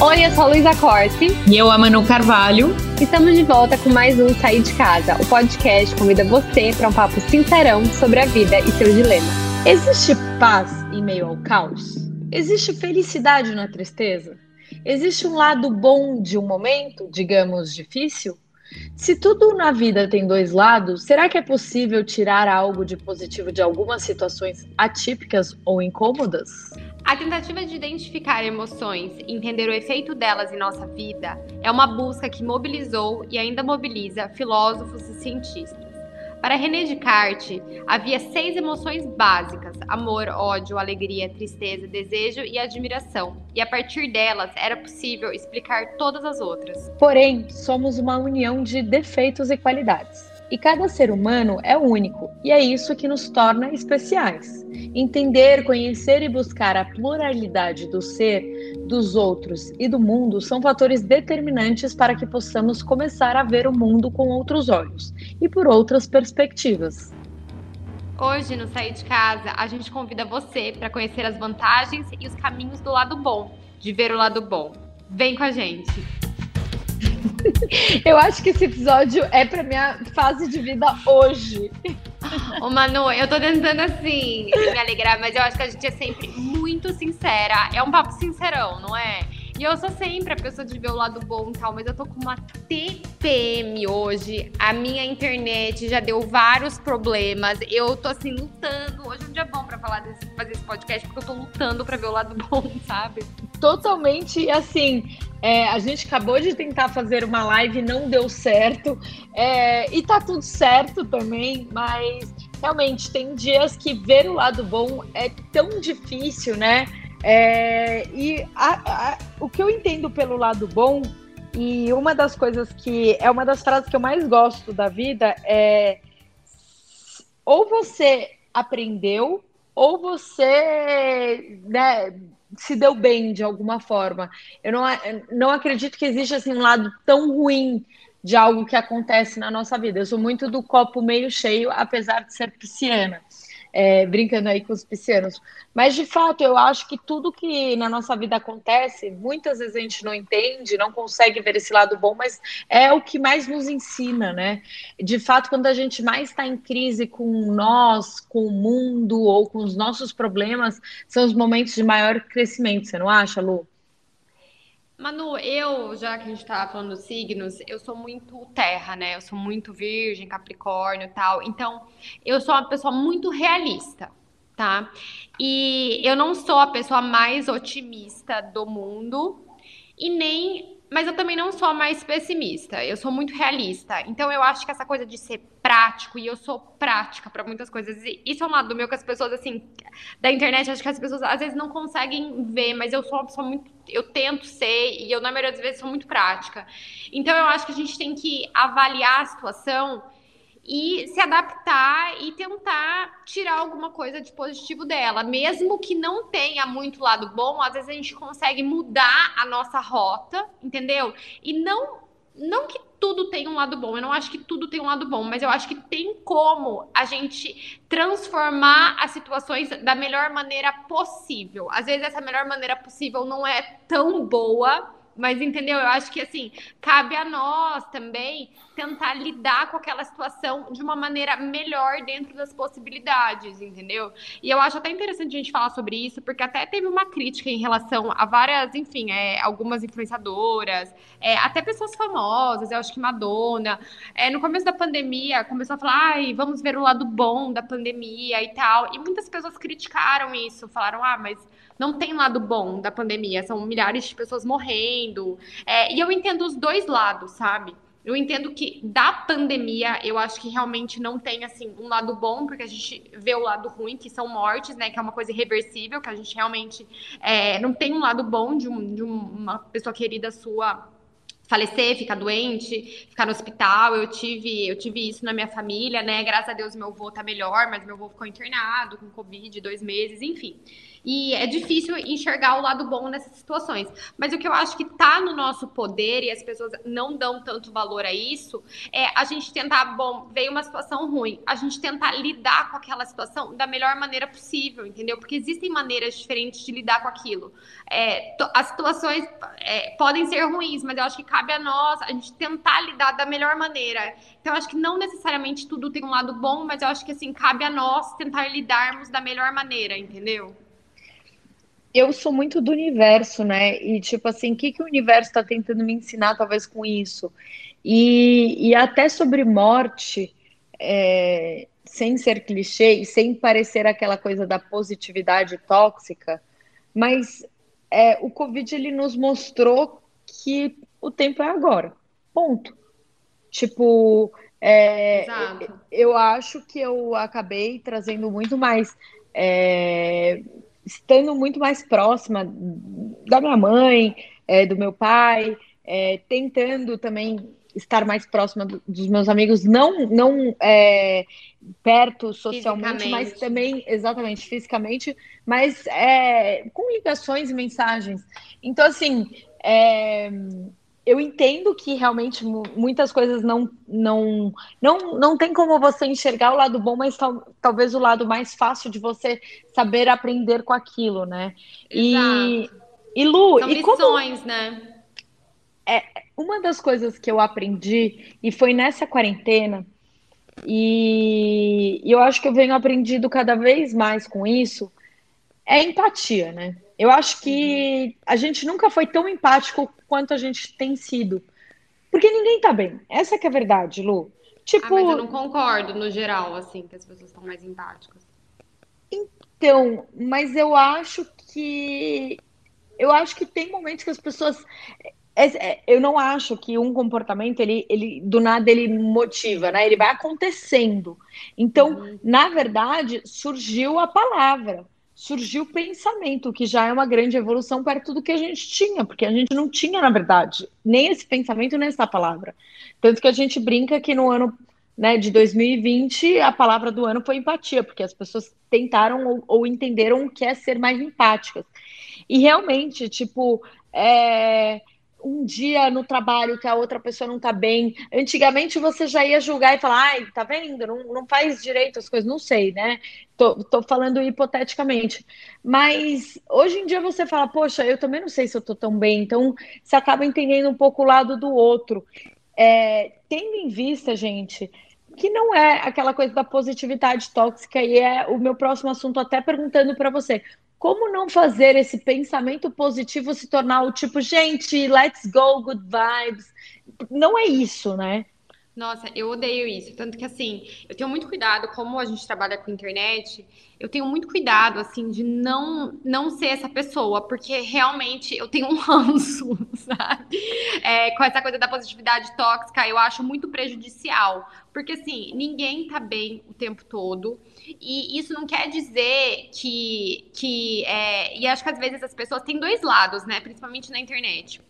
Oi, eu sou a Luísa Corte. E eu, a Manu Carvalho. Estamos de volta com mais um Sair de Casa. O podcast convida você para um papo sincerão sobre a vida e seus dilemas. Existe paz em meio ao caos? Existe felicidade na tristeza? Existe um lado bom de um momento, digamos, difícil? Se tudo na vida tem dois lados, será que é possível tirar algo de positivo de algumas situações atípicas ou incômodas? A tentativa de identificar emoções e entender o efeito delas em nossa vida é uma busca que mobilizou e ainda mobiliza filósofos e cientistas. Para René Descartes, havia seis emoções básicas: amor, ódio, alegria, tristeza, desejo e admiração. E a partir delas era possível explicar todas as outras. Porém, somos uma união de defeitos e qualidades. E cada ser humano é único, e é isso que nos torna especiais. Entender, conhecer e buscar a pluralidade do ser, dos outros e do mundo são fatores determinantes para que possamos começar a ver o mundo com outros olhos e por outras perspectivas. Hoje, no Sair de Casa, a gente convida você para conhecer as vantagens e os caminhos do lado bom, de ver o lado bom. Vem com a gente! Eu acho que esse episódio é pra minha fase de vida hoje. Ô, Manu, eu tô tentando assim me alegrar, mas eu acho que a gente é sempre muito sincera. É um papo sincerão, não é? E eu sou sempre a pessoa de ver o lado bom e tal, mas eu tô com uma TPM hoje. A minha internet já deu vários problemas. Eu tô assim lutando. Hoje é um dia bom pra falar desse, fazer esse podcast, porque eu tô lutando pra ver o lado bom, sabe? Totalmente assim. É, a gente acabou de tentar fazer uma live, não deu certo. É, e tá tudo certo também, mas realmente tem dias que ver o lado bom é tão difícil, né? É, e a, a, o que eu entendo pelo lado bom, e uma das coisas que é uma das frases que eu mais gosto da vida é ou você aprendeu ou você né, se deu bem de alguma forma. Eu não, não acredito que exista assim, um lado tão ruim de algo que acontece na nossa vida. Eu sou muito do copo meio cheio, apesar de ser pisciana é, brincando aí com os piscianos. Mas, de fato, eu acho que tudo que na nossa vida acontece, muitas vezes a gente não entende, não consegue ver esse lado bom, mas é o que mais nos ensina, né? De fato, quando a gente mais está em crise com nós, com o mundo ou com os nossos problemas, são os momentos de maior crescimento, você não acha, Lu? Manu, eu, já que a gente tá falando dos signos, eu sou muito terra, né? Eu sou muito virgem, capricórnio e tal. Então, eu sou uma pessoa muito realista, tá? E eu não sou a pessoa mais otimista do mundo e nem mas eu também não sou mais pessimista, eu sou muito realista. Então eu acho que essa coisa de ser prático, e eu sou prática para muitas coisas, e isso é um lado meu que as pessoas, assim, da internet, acho que as pessoas às vezes não conseguem ver, mas eu sou uma pessoa muito. Eu tento ser, e eu, na maioria das vezes, sou muito prática. Então eu acho que a gente tem que avaliar a situação e se adaptar e tentar tirar alguma coisa de positivo dela. Mesmo que não tenha muito lado bom, às vezes a gente consegue mudar a nossa rota, entendeu? E não não que tudo tem um lado bom, eu não acho que tudo tem um lado bom, mas eu acho que tem como a gente transformar as situações da melhor maneira possível. Às vezes essa melhor maneira possível não é tão boa, mas entendeu? Eu acho que assim, cabe a nós também tentar lidar com aquela situação de uma maneira melhor dentro das possibilidades, entendeu? E eu acho até interessante a gente falar sobre isso, porque até teve uma crítica em relação a várias, enfim, é, algumas influenciadoras, é, até pessoas famosas, eu acho que Madonna. É, no começo da pandemia, começou a falar, ai, vamos ver o lado bom da pandemia e tal. E muitas pessoas criticaram isso, falaram, ah, mas não tem lado bom da pandemia, são milhares de pessoas morrendo. É, e eu entendo os dois lados, sabe? Eu entendo que da pandemia, eu acho que realmente não tem, assim, um lado bom, porque a gente vê o lado ruim, que são mortes, né? Que é uma coisa irreversível, que a gente realmente é, não tem um lado bom de, um, de uma pessoa querida sua falecer, ficar doente, ficar no hospital. Eu tive, eu tive isso na minha família, né? Graças a Deus meu avô tá melhor, mas meu avô ficou internado com Covid dois meses, enfim. E é difícil enxergar o lado bom nessas situações. Mas o que eu acho que está no nosso poder e as pessoas não dão tanto valor a isso é a gente tentar, bom, veio uma situação ruim, a gente tentar lidar com aquela situação da melhor maneira possível, entendeu? Porque existem maneiras diferentes de lidar com aquilo. É, as situações é, podem ser ruins, mas eu acho que cabe a nós a gente tentar lidar da melhor maneira. Então, eu acho que não necessariamente tudo tem um lado bom, mas eu acho que assim cabe a nós tentar lidarmos da melhor maneira, entendeu? Eu sou muito do universo, né? E tipo assim, o que, que o universo está tentando me ensinar, talvez, com isso? E, e até sobre morte, é, sem ser clichê e sem parecer aquela coisa da positividade tóxica, mas é, o Covid ele nos mostrou que o tempo é agora. Ponto. Tipo, é, eu acho que eu acabei trazendo muito mais. É, estando muito mais próxima da minha mãe, é, do meu pai, é, tentando também estar mais próxima do, dos meus amigos, não, não é, perto socialmente, mas também, exatamente, fisicamente, mas é, com ligações e mensagens. Então, assim, é, eu entendo que realmente muitas coisas não, não, não, não tem como você enxergar o lado bom, mas tal, talvez o lado mais fácil de você saber aprender com aquilo, né? E, e Lu, São e lições, como... né? É, uma das coisas que eu aprendi, e foi nessa quarentena, e, e eu acho que eu venho aprendido cada vez mais com isso, é empatia, né? Eu acho que a gente nunca foi tão empático quanto a gente tem sido. Porque ninguém tá bem. Essa que é a verdade, Lu. Tipo, ah, mas eu não concordo no geral, assim, que as pessoas estão mais empáticas. Então, mas eu acho que eu acho que tem momentos que as pessoas é, é, eu não acho que um comportamento ele, ele do nada ele motiva, né? Ele vai acontecendo. Então, uhum. na verdade, surgiu a palavra surgiu o pensamento, que já é uma grande evolução perto do que a gente tinha, porque a gente não tinha, na verdade, nem esse pensamento, nem essa palavra. Tanto que a gente brinca que no ano né, de 2020, a palavra do ano foi empatia, porque as pessoas tentaram ou, ou entenderam o que é ser mais empáticas. E realmente, tipo, é, um dia no trabalho que a outra pessoa não tá bem. Antigamente você já ia julgar e falar, ai, tá vendo? Não, não faz direito as coisas, não sei, né? Tô, tô falando hipoteticamente. Mas hoje em dia você fala, poxa, eu também não sei se eu tô tão bem. Então você acaba entendendo um pouco o lado do outro. É, tendo em vista, gente, que não é aquela coisa da positividade tóxica, e é o meu próximo assunto, até perguntando para você: como não fazer esse pensamento positivo se tornar o tipo, gente, let's go, good vibes? Não é isso, né? Nossa, eu odeio isso. Tanto que, assim, eu tenho muito cuidado, como a gente trabalha com internet, eu tenho muito cuidado, assim, de não, não ser essa pessoa, porque realmente eu tenho um ranço, sabe? É, com essa coisa da positividade tóxica, eu acho muito prejudicial. Porque, assim, ninguém tá bem o tempo todo. E isso não quer dizer que. que é, e acho que às vezes as pessoas têm dois lados, né? Principalmente na internet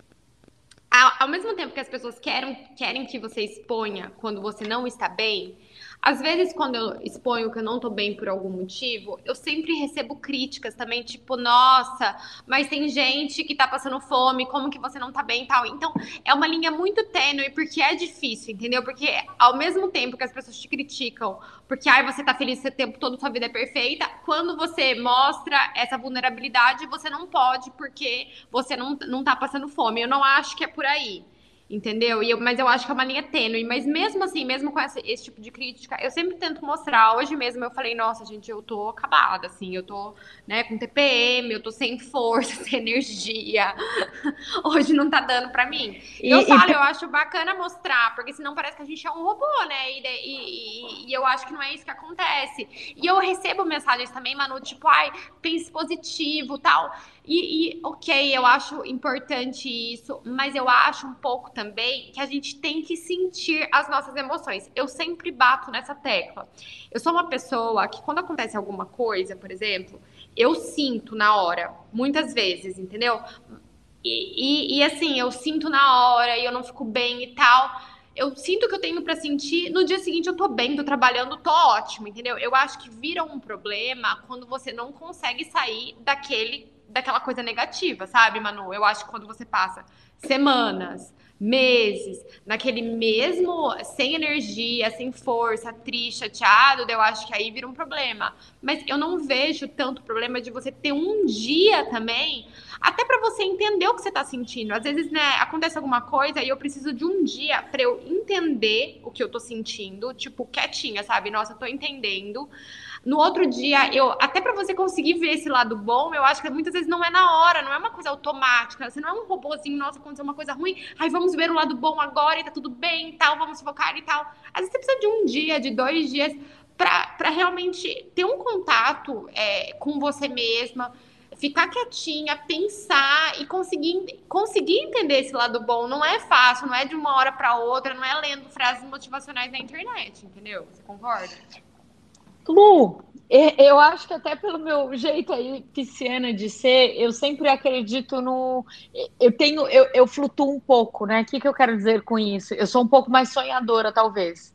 ao, ao mesmo tempo que as pessoas querem, querem que você exponha quando você não está bem, às vezes, quando eu exponho que eu não tô bem por algum motivo, eu sempre recebo críticas também, tipo, nossa, mas tem gente que tá passando fome, como que você não tá bem e tal. Então, é uma linha muito tênue, porque é difícil, entendeu? Porque ao mesmo tempo que as pessoas te criticam, porque ai, você tá feliz o tempo todo, sua vida é perfeita, quando você mostra essa vulnerabilidade, você não pode, porque você não, não tá passando fome. Eu não acho que é por aí. Entendeu? Eu, mas eu acho que é uma linha tênue. Mas mesmo assim, mesmo com essa, esse tipo de crítica, eu sempre tento mostrar. Hoje mesmo eu falei, nossa, gente, eu tô acabada, assim, eu tô, né, com TPM, eu tô sem força, sem energia. Hoje não tá dando pra mim. E, eu falo, e... eu acho bacana mostrar, porque senão parece que a gente é um robô, né? E, e, e, eu acho que não é isso que acontece. E eu recebo mensagens também, Manu, tipo, ai, pense positivo tal. E, e, ok, eu acho importante isso, mas eu acho um pouco também que a gente tem que sentir as nossas emoções. Eu sempre bato nessa tecla. Eu sou uma pessoa que, quando acontece alguma coisa, por exemplo, eu sinto na hora, muitas vezes, entendeu? E, e, e assim, eu sinto na hora e eu não fico bem e tal. eu sinto que eu tenho para sentir, no dia seguinte eu tô bem, tô trabalhando, tô ótimo, entendeu? Eu acho que vira um problema quando você não consegue sair daquele daquela coisa negativa, sabe, Manu? Eu acho que quando você passa semanas, meses, naquele mesmo, sem energia, sem força, triste, chateado, eu acho que aí vira um problema. Mas eu não vejo tanto problema de você ter um dia também, até para você entender o que você tá sentindo. Às vezes, né, acontece alguma coisa e eu preciso de um dia para eu entender o que eu tô sentindo, tipo, quietinha, sabe? Nossa, eu tô entendendo. No outro dia, eu até para você conseguir ver esse lado bom, eu acho que muitas vezes não é na hora, não é uma coisa automática. Você não é um robôzinho, nossa, aconteceu uma coisa ruim, aí vamos ver o lado bom agora e tá tudo bem e tal, vamos focar e tal. Às vezes você precisa de um dia, de dois dias, para realmente ter um contato é, com você mesma, ficar quietinha, pensar e conseguir, conseguir entender esse lado bom. Não é fácil, não é de uma hora para outra, não é lendo frases motivacionais na internet, entendeu? Você concorda? Lu, eu acho que até pelo meu jeito aí pisciana de ser, eu sempre acredito no. Eu tenho, eu, eu flutuo um pouco, né? O que, que eu quero dizer com isso? Eu sou um pouco mais sonhadora, talvez.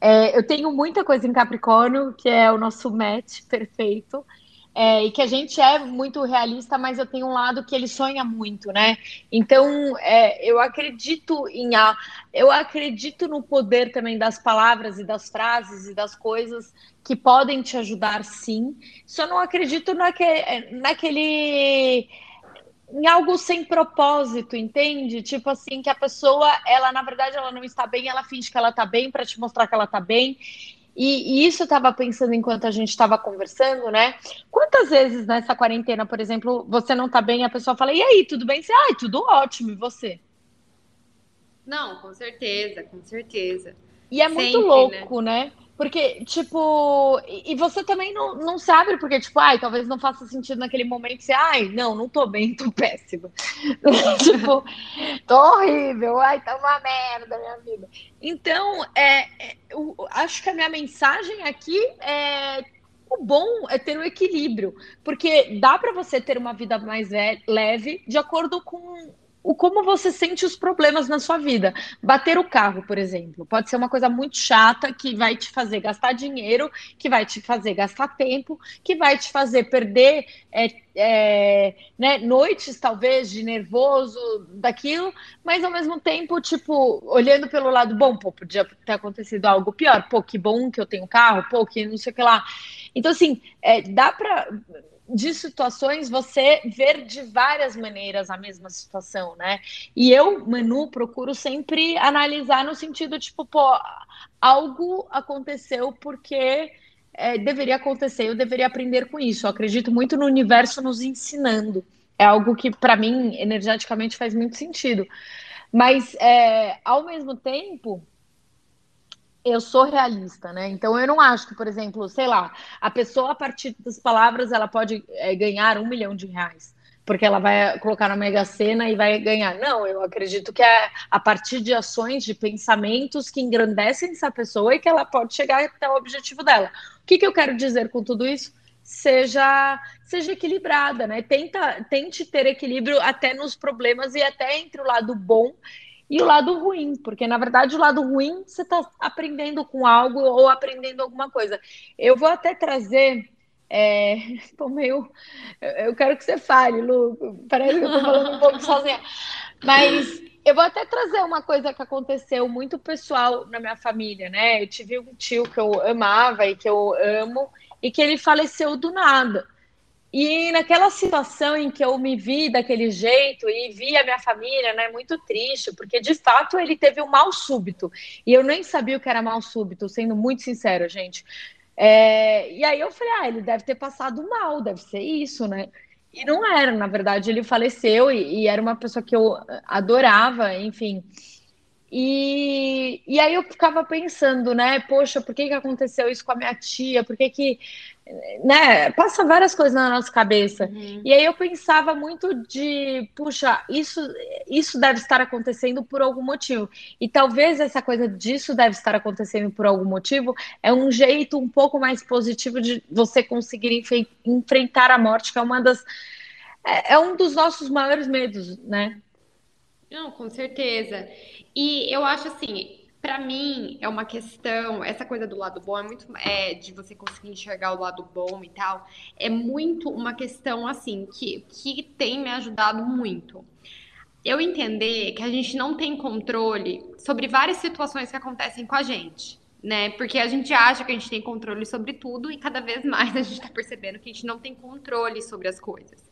É, eu tenho muita coisa em Capricórnio, que é o nosso match perfeito. É, e que a gente é muito realista, mas eu tenho um lado que ele sonha muito, né? Então, é, eu acredito em a, eu acredito no poder também das palavras e das frases e das coisas que podem te ajudar, sim. Só não acredito naque, naquele em algo sem propósito, entende? Tipo assim, que a pessoa, ela na verdade ela não está bem, ela finge que ela está bem para te mostrar que ela está bem. E, e, isso eu estava pensando enquanto a gente estava conversando, né? Quantas vezes nessa quarentena, por exemplo, você não está bem, a pessoa fala, e aí, tudo bem? Você, ai, tudo ótimo, e você? Não, com certeza, com certeza. E é Sempre, muito louco, né? né? Porque, tipo, e você também não, não sabe, porque, tipo, ai, talvez não faça sentido naquele momento você, ai, não, não tô bem, tô péssima. tipo, tô horrível, ai, tá uma merda minha vida. Então, é, é, eu acho que a minha mensagem aqui é o bom é ter o equilíbrio, porque dá para você ter uma vida mais leve de acordo com o como você sente os problemas na sua vida. Bater o carro, por exemplo, pode ser uma coisa muito chata que vai te fazer gastar dinheiro, que vai te fazer gastar tempo, que vai te fazer perder é, é, né, noites, talvez, de nervoso daquilo, mas ao mesmo tempo, tipo, olhando pelo lado bom, pô, podia ter acontecido algo pior, pô, que bom que eu tenho carro, pô, que não sei o que lá. Então, assim, é, dá para de situações você ver de várias maneiras a mesma situação, né? E eu, Manu, procuro sempre analisar no sentido tipo, pô, algo aconteceu porque é, deveria acontecer, eu deveria aprender com isso. Eu acredito muito no universo nos ensinando. É algo que, para mim, energeticamente faz muito sentido. Mas, é, ao mesmo tempo, eu sou realista, né? Então eu não acho que, por exemplo, sei lá, a pessoa a partir das palavras ela pode é, ganhar um milhão de reais, porque ela vai colocar na Mega Sena e vai ganhar. Não, eu acredito que é a partir de ações, de pensamentos que engrandecem essa pessoa e que ela pode chegar até o objetivo dela. O que, que eu quero dizer com tudo isso? Seja, seja equilibrada, né? Tenta, tente ter equilíbrio até nos problemas e até entre o lado bom e o lado ruim, porque na verdade o lado ruim você está aprendendo com algo ou aprendendo alguma coisa. Eu vou até trazer. É, tô meio. Eu quero que você fale, Lu. Parece que eu tô falando um pouco sozinha. Mas eu vou até trazer uma coisa que aconteceu muito pessoal na minha família, né? Eu tive um tio que eu amava e que eu amo, e que ele faleceu do nada. E naquela situação em que eu me vi daquele jeito e vi a minha família, né, muito triste, porque de fato ele teve um mal súbito. E eu nem sabia o que era mal súbito, sendo muito sincera, gente. É, e aí eu falei, ah, ele deve ter passado mal, deve ser isso, né? E não era, na verdade, ele faleceu e, e era uma pessoa que eu adorava, enfim. E, e aí eu ficava pensando, né? Poxa, por que, que aconteceu isso com a minha tia? Por que, que né, passa várias coisas na nossa cabeça. Uhum. E aí eu pensava muito de, puxa, isso, isso deve estar acontecendo por algum motivo. E talvez essa coisa disso deve estar acontecendo por algum motivo é um jeito um pouco mais positivo de você conseguir enfrentar a morte, que é uma das é, é um dos nossos maiores medos, né? Não, com certeza. E eu acho assim, Para mim, é uma questão, essa coisa do lado bom é muito é, de você conseguir enxergar o lado bom e tal, é muito uma questão assim que, que tem me ajudado muito. Eu entender que a gente não tem controle sobre várias situações que acontecem com a gente né? Porque a gente acha que a gente tem controle sobre tudo e cada vez mais a gente está percebendo que a gente não tem controle sobre as coisas.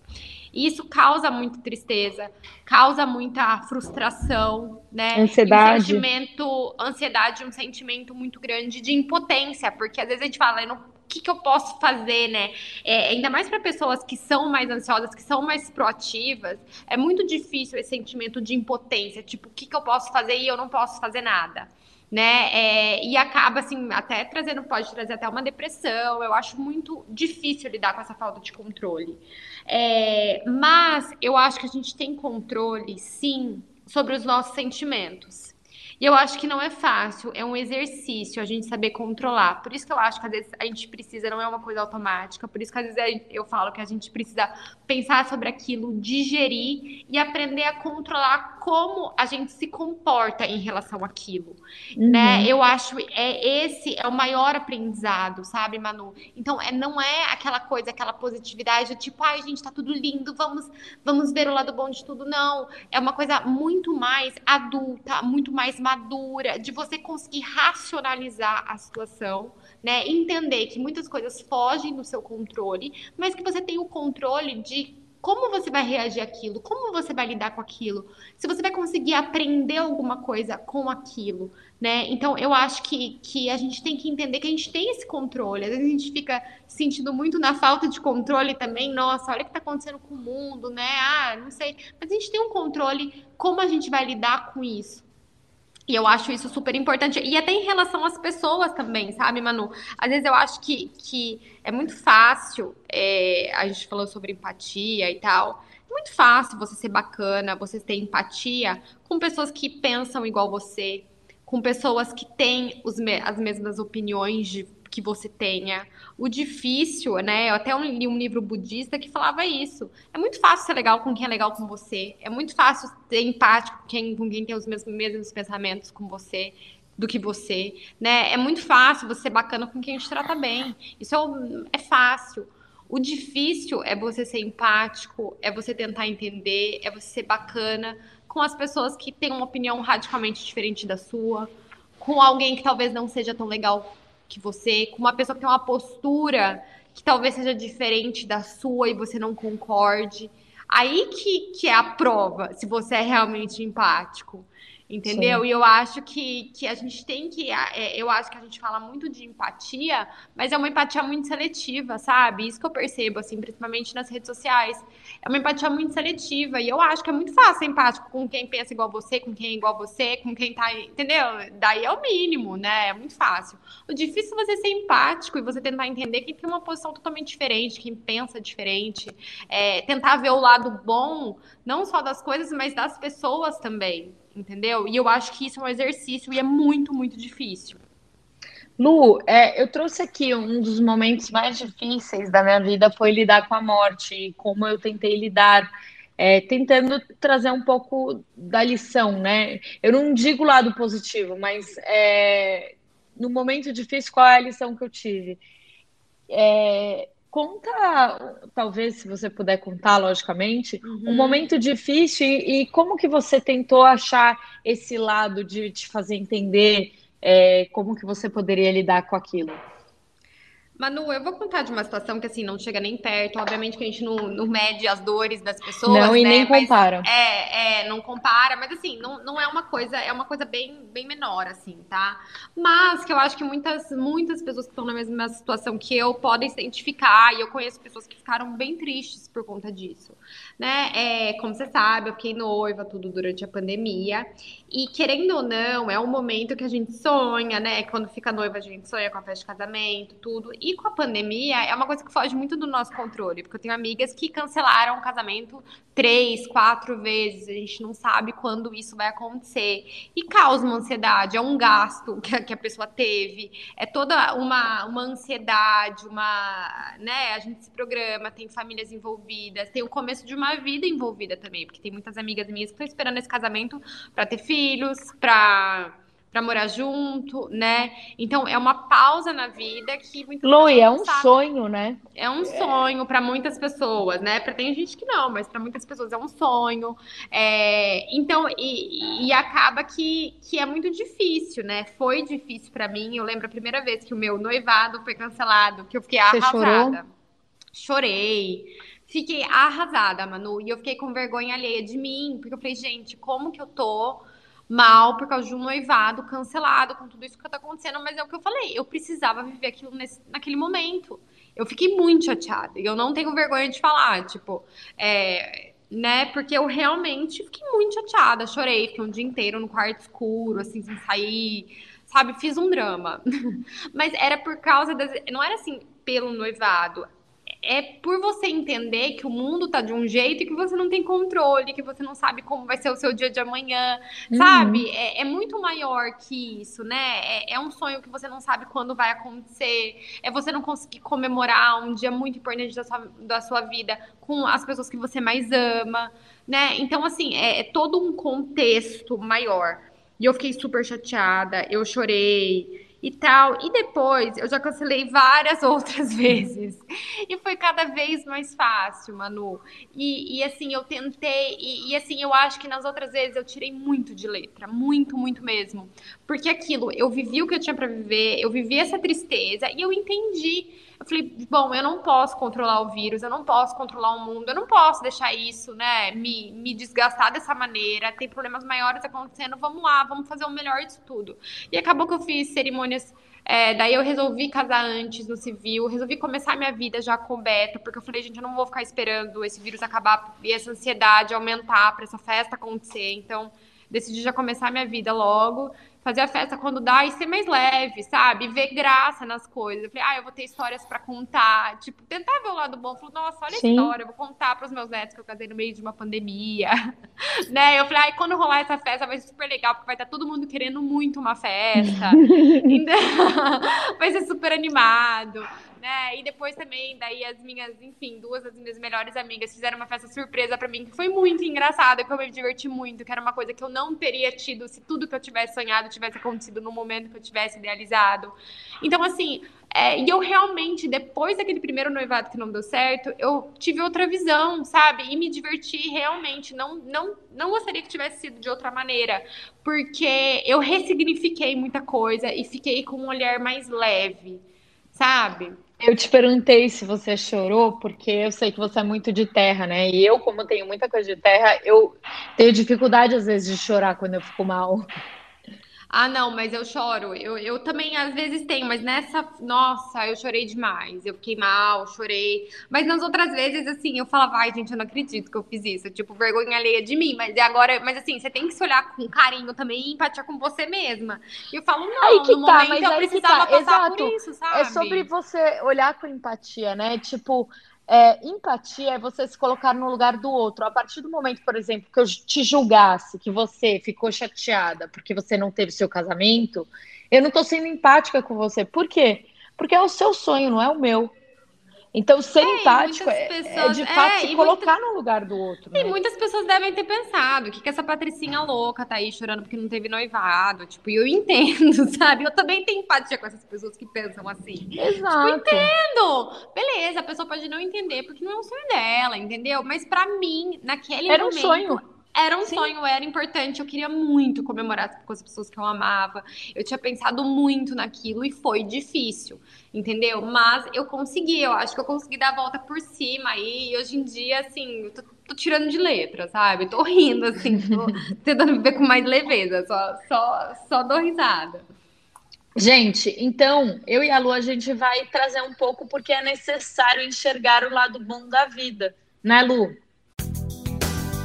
E isso causa muita tristeza, causa muita frustração, né? Ansiedade. Um sentimento, ansiedade, um sentimento muito grande de impotência, porque às vezes a gente fala, não, o que, que eu posso fazer, né? É, ainda mais para pessoas que são mais ansiosas, que são mais proativas, é muito difícil esse sentimento de impotência, tipo, o que, que eu posso fazer e eu não posso fazer nada né? É, e acaba, assim, até trazendo, pode trazer até uma depressão. Eu acho muito difícil lidar com essa falta de controle. É, mas eu acho que a gente tem controle, sim, sobre os nossos sentimentos. E eu acho que não é fácil, é um exercício a gente saber controlar. Por isso que eu acho que às vezes a gente precisa, não é uma coisa automática, por isso que às vezes eu falo que a gente precisa pensar sobre aquilo, digerir e aprender a controlar como a gente se comporta em relação àquilo, uhum. né? Eu acho é esse é o maior aprendizado, sabe, Manu? Então, é não é aquela coisa, aquela positividade, tipo, ai, gente, tá tudo lindo, vamos vamos ver o lado bom de tudo, não. É uma coisa muito mais adulta, muito mais madura, de você conseguir racionalizar a situação, né? Entender que muitas coisas fogem do seu controle, mas que você tem o controle de como você vai reagir àquilo, como você vai lidar com aquilo, se você vai conseguir aprender alguma coisa com aquilo, né? Então eu acho que, que a gente tem que entender que a gente tem esse controle. Às vezes a gente fica sentindo muito na falta de controle também. Nossa, olha o que está acontecendo com o mundo, né? Ah, não sei. Mas a gente tem um controle como a gente vai lidar com isso. E eu acho isso super importante. E até em relação às pessoas também, sabe, Manu? Às vezes eu acho que, que é muito fácil, é, a gente falou sobre empatia e tal. É muito fácil você ser bacana, você ter empatia com pessoas que pensam igual você, com pessoas que têm os, as mesmas opiniões de que você tenha. O difícil, né? Eu até li um livro budista que falava isso. É muito fácil ser legal com quem é legal com você. É muito fácil ser empático com quem, com quem tem os mesmos, mesmos pensamentos com você do que você, né? É muito fácil você ser bacana com quem te trata bem. Isso é, é fácil. O difícil é você ser empático, é você tentar entender, é você ser bacana com as pessoas que têm uma opinião radicalmente diferente da sua, com alguém que talvez não seja tão legal que você, com uma pessoa que tem uma postura que talvez seja diferente da sua e você não concorde. Aí que, que é a prova se você é realmente empático. Entendeu? Sim. E eu acho que, que a gente tem que. É, eu acho que a gente fala muito de empatia, mas é uma empatia muito seletiva, sabe? Isso que eu percebo, assim, principalmente nas redes sociais. É uma empatia muito seletiva. E eu acho que é muito fácil ser empático com quem pensa igual você, com quem é igual você, com quem tá. Entendeu? Daí é o mínimo, né? É muito fácil. O difícil é você ser empático e você tentar entender quem tem uma posição totalmente diferente, quem pensa diferente. É, tentar ver o lado bom, não só das coisas, mas das pessoas também entendeu? E eu acho que isso é um exercício e é muito, muito difícil. Lu, é, eu trouxe aqui um dos momentos mais difíceis da minha vida foi lidar com a morte e como eu tentei lidar, é, tentando trazer um pouco da lição, né? Eu não digo lado positivo, mas é, no momento difícil, qual é a lição que eu tive? Conta, talvez, se você puder contar, logicamente, uhum. um momento difícil e, e, como que você tentou achar esse lado de te fazer entender é, como que você poderia lidar com aquilo. Manu, eu vou contar de uma situação que assim não chega nem perto. Obviamente que a gente não, não mede as dores das pessoas. Não, e né? nem compara. Mas, é, é, não compara, mas assim, não, não é uma coisa, é uma coisa bem, bem menor, assim, tá? Mas que eu acho que muitas, muitas pessoas que estão na mesma situação que eu podem se identificar, e eu conheço pessoas que ficaram bem tristes por conta disso. Né? É, como você sabe, eu fiquei noiva tudo durante a pandemia. E querendo ou não, é um momento que a gente sonha, né? Quando fica noiva, a gente sonha com a festa de casamento, tudo. E com a pandemia, é uma coisa que foge muito do nosso controle, porque eu tenho amigas que cancelaram o casamento três, quatro vezes. A gente não sabe quando isso vai acontecer. E causa uma ansiedade, é um gasto que a, que a pessoa teve, é toda uma, uma ansiedade, uma. né? A gente se programa, tem famílias envolvidas, tem o começo de uma vida envolvida também, porque tem muitas amigas minhas que estão esperando esse casamento para ter filhos para para morar junto, né? Então é uma pausa na vida que Lui, é um sonho, né? É um sonho para muitas pessoas, né? Para tem gente que não, mas para muitas pessoas é um sonho. É, então e, e, acaba que, que é muito difícil, né? Foi difícil para mim. Eu lembro a primeira vez que o meu noivado foi cancelado, que eu fiquei Você arrasada. Chorou? Chorei. Fiquei arrasada, Manu, e eu fiquei com vergonha alheia de mim, porque eu falei, gente, como que eu tô mal por causa de um noivado cancelado, com tudo isso que tá acontecendo, mas é o que eu falei, eu precisava viver aquilo nesse, naquele momento. Eu fiquei muito chateada, e eu não tenho vergonha de falar, tipo, é, né, porque eu realmente fiquei muito chateada, chorei, fiquei um dia inteiro no quarto escuro, assim, sem sair, sabe, fiz um drama. mas era por causa das, não era assim pelo noivado, é por você entender que o mundo tá de um jeito e que você não tem controle, que você não sabe como vai ser o seu dia de amanhã, uhum. sabe? É, é, muito maior que isso, né? É, é, um sonho que você não sabe quando vai acontecer, é você não conseguir comemorar um dia muito importante da sua, da sua vida com as pessoas que você mais ama, né? Então, assim, é, é todo um contexto maior. E eu fiquei super chateada, eu chorei e tal. E depois eu já cancelei várias outras vezes. E foi cada vez mais fácil, Manu. E, e assim, eu tentei, e, e, assim, eu acho que nas outras vezes eu tirei muito de letra, muito, muito mesmo. Porque aquilo, eu vivi o que eu tinha para viver, eu vivi essa tristeza e eu entendi eu falei, bom, eu não posso controlar o vírus, eu não posso controlar o mundo, eu não posso deixar isso, né, me, me desgastar dessa maneira, tem problemas maiores acontecendo, vamos lá, vamos fazer o melhor disso tudo. E acabou que eu fiz cerimônias é, daí eu resolvi casar antes no civil, resolvi começar minha vida já com Beto, porque eu falei, gente, eu não vou ficar esperando esse vírus acabar e essa ansiedade aumentar para essa festa acontecer. Então, decidi já começar minha vida logo fazer a festa quando dá e ser mais leve, sabe? Ver graça nas coisas. Eu falei, ah, eu vou ter histórias para contar. Tipo, tentar ver o lado bom. Falei, nossa, olha Sim. a história, eu vou contar para os meus netos que eu casei no meio de uma pandemia. né? Eu falei, ah, quando rolar essa festa vai ser super legal, porque vai estar todo mundo querendo muito uma festa. então, vai ser super animado né? E depois também, daí as minhas, enfim, duas das minhas melhores amigas fizeram uma festa surpresa para mim, que foi muito engraçada, que eu me diverti muito, que era uma coisa que eu não teria tido se tudo que eu tivesse sonhado tivesse acontecido no momento que eu tivesse idealizado. Então, assim, é, e eu realmente, depois daquele primeiro noivado que não deu certo, eu tive outra visão, sabe? E me diverti realmente. Não, não, não gostaria que tivesse sido de outra maneira, porque eu ressignifiquei muita coisa e fiquei com um olhar mais leve, sabe? Eu te perguntei se você chorou, porque eu sei que você é muito de terra, né? E eu, como tenho muita coisa de terra, eu tenho dificuldade às vezes de chorar quando eu fico mal. Ah, não, mas eu choro. Eu, eu também às vezes tenho, mas nessa, nossa, eu chorei demais. Eu fiquei mal, chorei. Mas nas outras vezes, assim, eu falava, ai, gente, eu não acredito que eu fiz isso. Tipo, vergonha alheia de mim. Mas agora, mas assim, você tem que se olhar com carinho também e empatia com você mesma. E eu falo, não, aí que no tá, momento mas eu precisava tá. passar Exato. por isso, sabe? É sobre você olhar com empatia, né? Tipo, é, empatia é você se colocar no lugar do outro. A partir do momento, por exemplo, que eu te julgasse, que você ficou chateada porque você não teve seu casamento, eu não estou sendo empática com você. Por quê? Porque é o seu sonho, não é o meu. Então, ser é, empático é, pessoas... é, de fato é, se colocar muita... no lugar do outro. E né? muitas pessoas devem ter pensado: o que, que essa patricinha louca tá aí chorando porque não teve noivado? Tipo, e eu entendo, sabe? Eu também tenho empatia com essas pessoas que pensam assim. Exato. Tipo, entendo. Beleza, a pessoa pode não entender porque não é um sonho dela, entendeu? Mas para mim, naquele Era momento. um sonho. Era um Sim. sonho, era importante, eu queria muito comemorar com as pessoas que eu amava. Eu tinha pensado muito naquilo e foi difícil, entendeu? Mas eu consegui, eu acho que eu consegui dar a volta por cima e hoje em dia, assim, eu tô, tô tirando de letra, sabe? Tô rindo, assim, tô tentando viver com mais leveza, só, só, só dou risada. Gente, então, eu e a Lu, a gente vai trazer um pouco porque é necessário enxergar o lado bom da vida, né, Lu?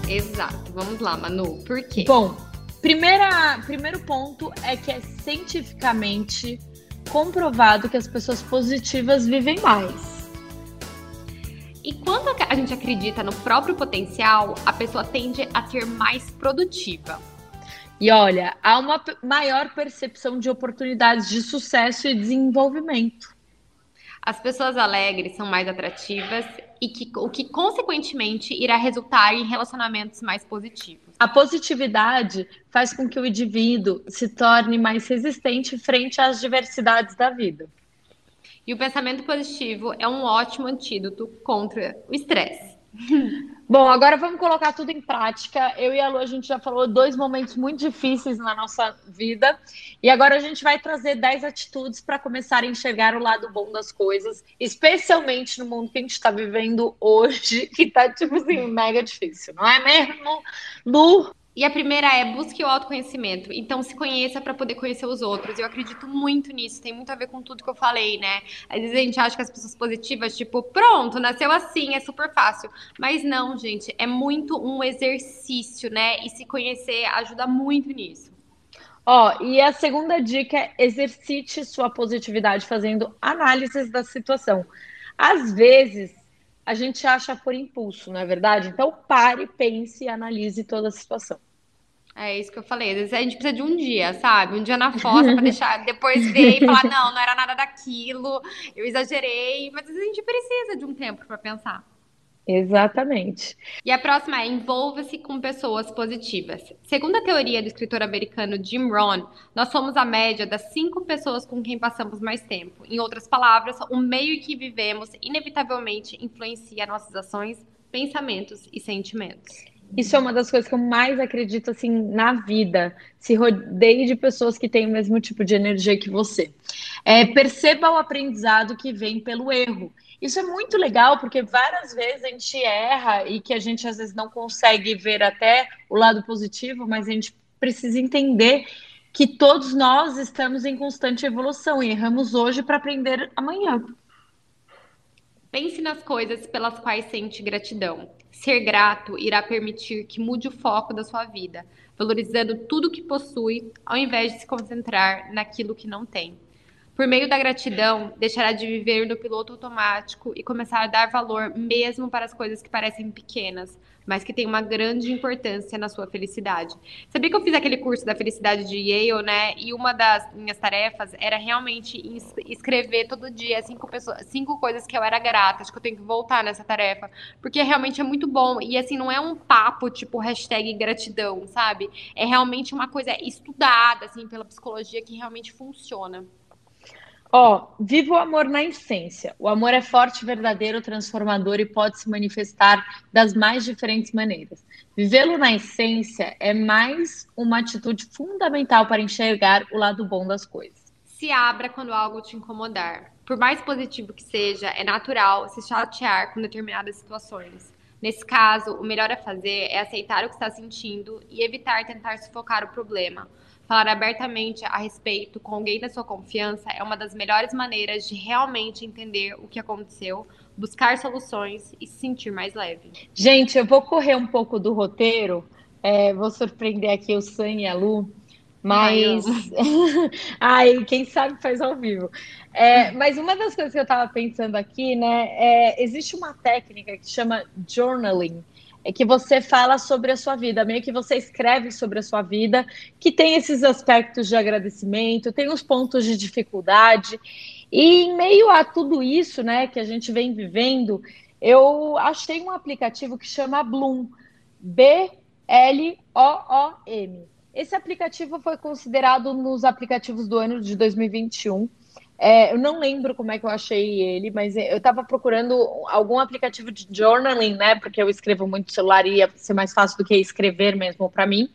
Exato. Vamos lá, Manu. Por quê? Bom, primeira, primeiro ponto é que é cientificamente comprovado que as pessoas positivas vivem mais. E quando a gente acredita no próprio potencial, a pessoa tende a ser mais produtiva. E olha, há uma maior percepção de oportunidades de sucesso e desenvolvimento. As pessoas alegres são mais atrativas e que, o que consequentemente irá resultar em relacionamentos mais positivos. A positividade faz com que o indivíduo se torne mais resistente frente às diversidades da vida. E o pensamento positivo é um ótimo antídoto contra o estresse. Bom, agora vamos colocar tudo em prática. Eu e a Lu, a gente já falou dois momentos muito difíceis na nossa vida. E agora a gente vai trazer 10 atitudes para começar a enxergar o lado bom das coisas, especialmente no mundo que a gente está vivendo hoje, que está, tipo assim, mega difícil, não é mesmo? Lu, e a primeira é busque o autoconhecimento. Então, se conheça para poder conhecer os outros. Eu acredito muito nisso, tem muito a ver com tudo que eu falei, né? Às vezes a gente acha que as pessoas positivas, tipo, pronto, nasceu assim, é super fácil. Mas não, gente, é muito um exercício, né? E se conhecer ajuda muito nisso. Ó, e a segunda dica é exercite sua positividade fazendo análises da situação. Às vezes, a gente acha por impulso, não é verdade? Então pare, pense e analise toda a situação. É isso que eu falei. Às vezes a gente precisa de um dia, sabe? Um dia na fossa para deixar depois ver e falar, não, não era nada daquilo, eu exagerei. Mas às vezes a gente precisa de um tempo para pensar. Exatamente. E a próxima é envolva-se com pessoas positivas. Segundo a teoria do escritor americano Jim Rohn, nós somos a média das cinco pessoas com quem passamos mais tempo. Em outras palavras, o meio em que vivemos inevitavelmente influencia nossas ações, pensamentos e sentimentos. Isso é uma das coisas que eu mais acredito assim na vida. Se rodeie de pessoas que têm o mesmo tipo de energia que você. É, perceba o aprendizado que vem pelo erro. Isso é muito legal, porque várias vezes a gente erra e que a gente às vezes não consegue ver até o lado positivo, mas a gente precisa entender que todos nós estamos em constante evolução e erramos hoje para aprender amanhã. Pense nas coisas pelas quais sente gratidão. Ser grato irá permitir que mude o foco da sua vida, valorizando tudo que possui, ao invés de se concentrar naquilo que não tem. Por meio da gratidão, deixará de viver no piloto automático e começar a dar valor mesmo para as coisas que parecem pequenas, mas que têm uma grande importância na sua felicidade. Sabia que eu fiz aquele curso da felicidade de Yale, né? E uma das minhas tarefas era realmente escrever todo dia cinco, pessoas, cinco coisas que eu era grata. Acho que eu tenho que voltar nessa tarefa, porque realmente é muito bom. E assim, não é um papo tipo hashtag gratidão, sabe? É realmente uma coisa estudada, assim, pela psicologia que realmente funciona. Ó, viva o amor na essência. O amor é forte, verdadeiro, transformador e pode se manifestar das mais diferentes maneiras. Vivê-lo na essência é mais uma atitude fundamental para enxergar o lado bom das coisas. Se abra quando algo te incomodar. Por mais positivo que seja, é natural se chatear com determinadas situações. Nesse caso, o melhor a fazer é aceitar o que está sentindo e evitar tentar sufocar o problema Falar abertamente a respeito com alguém da sua confiança é uma das melhores maneiras de realmente entender o que aconteceu, buscar soluções e se sentir mais leve. Gente, eu vou correr um pouco do roteiro, é, vou surpreender aqui o Sam e a Lu, mas. Ai, quem sabe faz ao vivo. É, mas uma das coisas que eu estava pensando aqui, né, é, existe uma técnica que chama journaling é que você fala sobre a sua vida, meio que você escreve sobre a sua vida, que tem esses aspectos de agradecimento, tem os pontos de dificuldade. E em meio a tudo isso, né, que a gente vem vivendo, eu achei um aplicativo que chama Bloom, B L O O M. Esse aplicativo foi considerado nos aplicativos do ano de 2021 é, eu não lembro como é que eu achei ele, mas eu estava procurando algum aplicativo de journaling, né? Porque eu escrevo muito celular e ia ser mais fácil do que escrever mesmo para mim.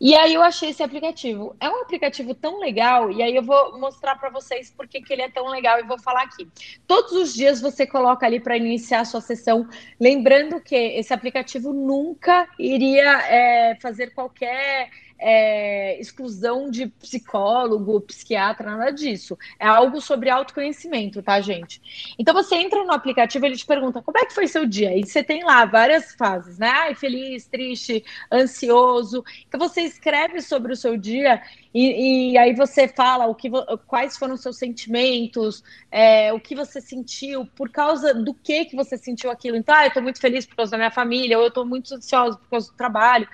E aí eu achei esse aplicativo. É um aplicativo tão legal, e aí eu vou mostrar para vocês por que ele é tão legal e vou falar aqui. Todos os dias você coloca ali para iniciar a sua sessão, lembrando que esse aplicativo nunca iria é, fazer qualquer é, exclusão de psicólogo, psiquiatra, nada disso. É algo sobre autoconhecimento, tá, gente? Então você entra no aplicativo, ele te pergunta como é que foi seu dia? E você tem lá várias fases, né? Ai, feliz, triste, ansioso. Então você escreve sobre o seu dia e, e, aí você fala o que, quais foram os seus sentimentos, é, o que você sentiu, por causa do que que você sentiu aquilo. Então, ah, eu estou muito feliz por causa da minha família, ou eu estou muito ansiosa por causa do trabalho.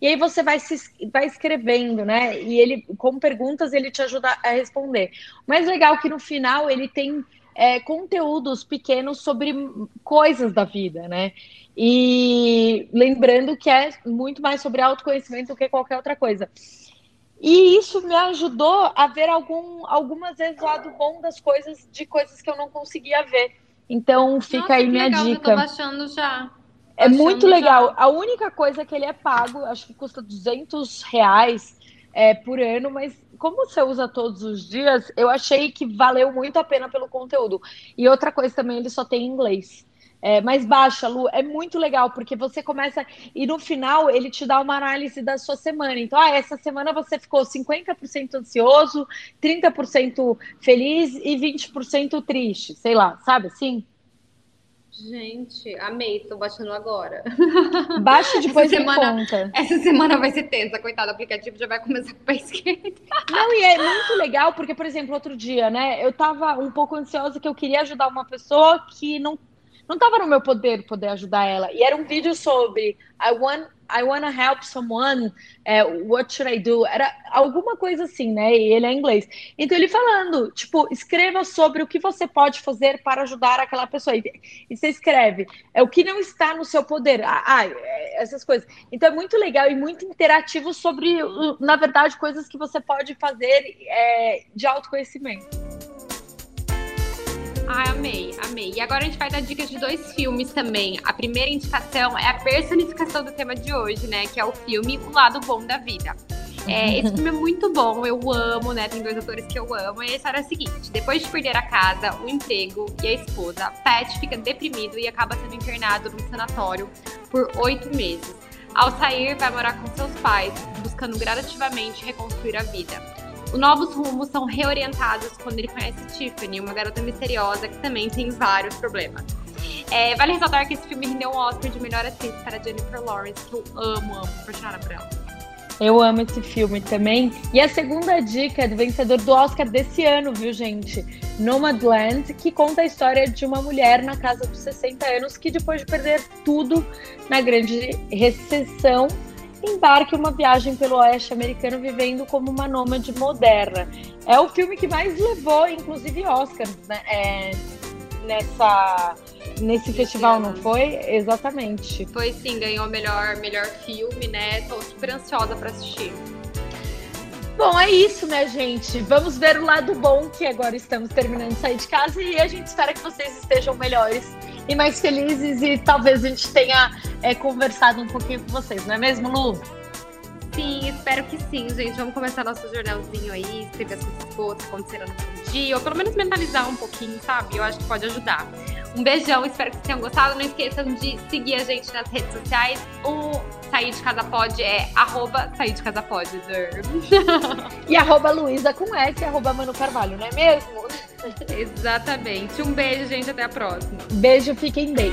E aí você vai, se, vai escrevendo, né? E ele, com perguntas, ele te ajuda a responder. O mais legal é que no final ele tem é, conteúdos pequenos sobre coisas da vida, né? E lembrando que é muito mais sobre autoconhecimento do que qualquer outra coisa. E isso me ajudou a ver algum, algumas vezes o lado bom das coisas, de coisas que eu não conseguia ver. Então fica Nossa, aí minha legal, dica. Eu tô baixando já. É Baixando muito já. legal. A única coisa que ele é pago, acho que custa 200 reais é, por ano, mas como você usa todos os dias, eu achei que valeu muito a pena pelo conteúdo. E outra coisa também, ele só tem em inglês. É, mas baixa, Lu, é muito legal, porque você começa. E no final ele te dá uma análise da sua semana. Então, ah, essa semana você ficou 50% ansioso, 30% feliz e 20% triste, sei lá, sabe assim? Gente, amei, tô baixando agora. Baixa depois Essa semana- conta. Essa semana vai ser tensa, coitado, o aplicativo já vai começar com o pé esquerdo. Não, e é muito legal, porque, por exemplo, outro dia, né, eu tava um pouco ansiosa que eu queria ajudar uma pessoa que não, não tava no meu poder poder ajudar ela. E era um vídeo sobre I want, I wanna help someone, é, what should I do? Era alguma coisa assim, né? E ele é inglês. Então ele falando, tipo, escreva sobre o que você pode fazer para ajudar aquela pessoa. E, e você escreve, é o que não está no seu poder. Ah, ah, essas coisas. Então é muito legal e muito interativo sobre, o- na verdade, coisas que você pode fazer é, de autoconhecimento. Ai, amei, amei. E agora a gente vai dar dicas de dois filmes também. A primeira indicação é a personificação do tema de hoje, né? Que é o filme O Lado Bom da Vida. É, esse filme é muito bom, eu amo, né? Tem dois atores que eu amo. E a história é a seguinte: depois de perder a casa, o emprego e a esposa, Pat fica deprimido e acaba sendo internado num sanatório por oito meses. Ao sair, vai morar com seus pais, buscando gradativamente reconstruir a vida. Os novos rumos são reorientados quando ele conhece Tiffany, uma garota misteriosa que também tem vários problemas. É, vale ressaltar que esse filme rendeu um Oscar de melhor atriz para Jennifer Lawrence, que eu amo, amo, apaixonada por ela. Eu amo esse filme também. E a segunda dica é do vencedor do Oscar desse ano, viu, gente? Nomadland, que conta a história de uma mulher na casa dos 60 anos que, depois de perder tudo na grande recessão, embarca em uma viagem pelo oeste americano vivendo como uma nômade moderna. É o filme que mais levou, inclusive, Oscars né? É, nessa, nesse festival, ano. não foi? Exatamente. Foi sim, ganhou melhor, melhor filme, né? Tô super ansiosa pra assistir. Bom, é isso, né, gente? Vamos ver o lado bom que agora estamos terminando de sair de casa e a gente espera que vocês estejam melhores e mais felizes e talvez a gente tenha é, conversado um pouquinho com vocês, não é mesmo, Lu? Sim, espero que sim, gente. Vamos começar nosso jornalzinho aí, escrever as coisas que aconteceram no dia, ou pelo menos mentalizar um pouquinho, sabe? Eu acho que pode ajudar. Um beijão, espero que vocês tenham gostado. Não esqueçam de seguir a gente nas redes sociais. O Sair de Casa Pod é arroba Sair de Casa Pod. E arroba Luísa com S arroba Mano Carvalho, não é mesmo? Exatamente. Um beijo, gente. Até a próxima. Beijo, fiquem bem.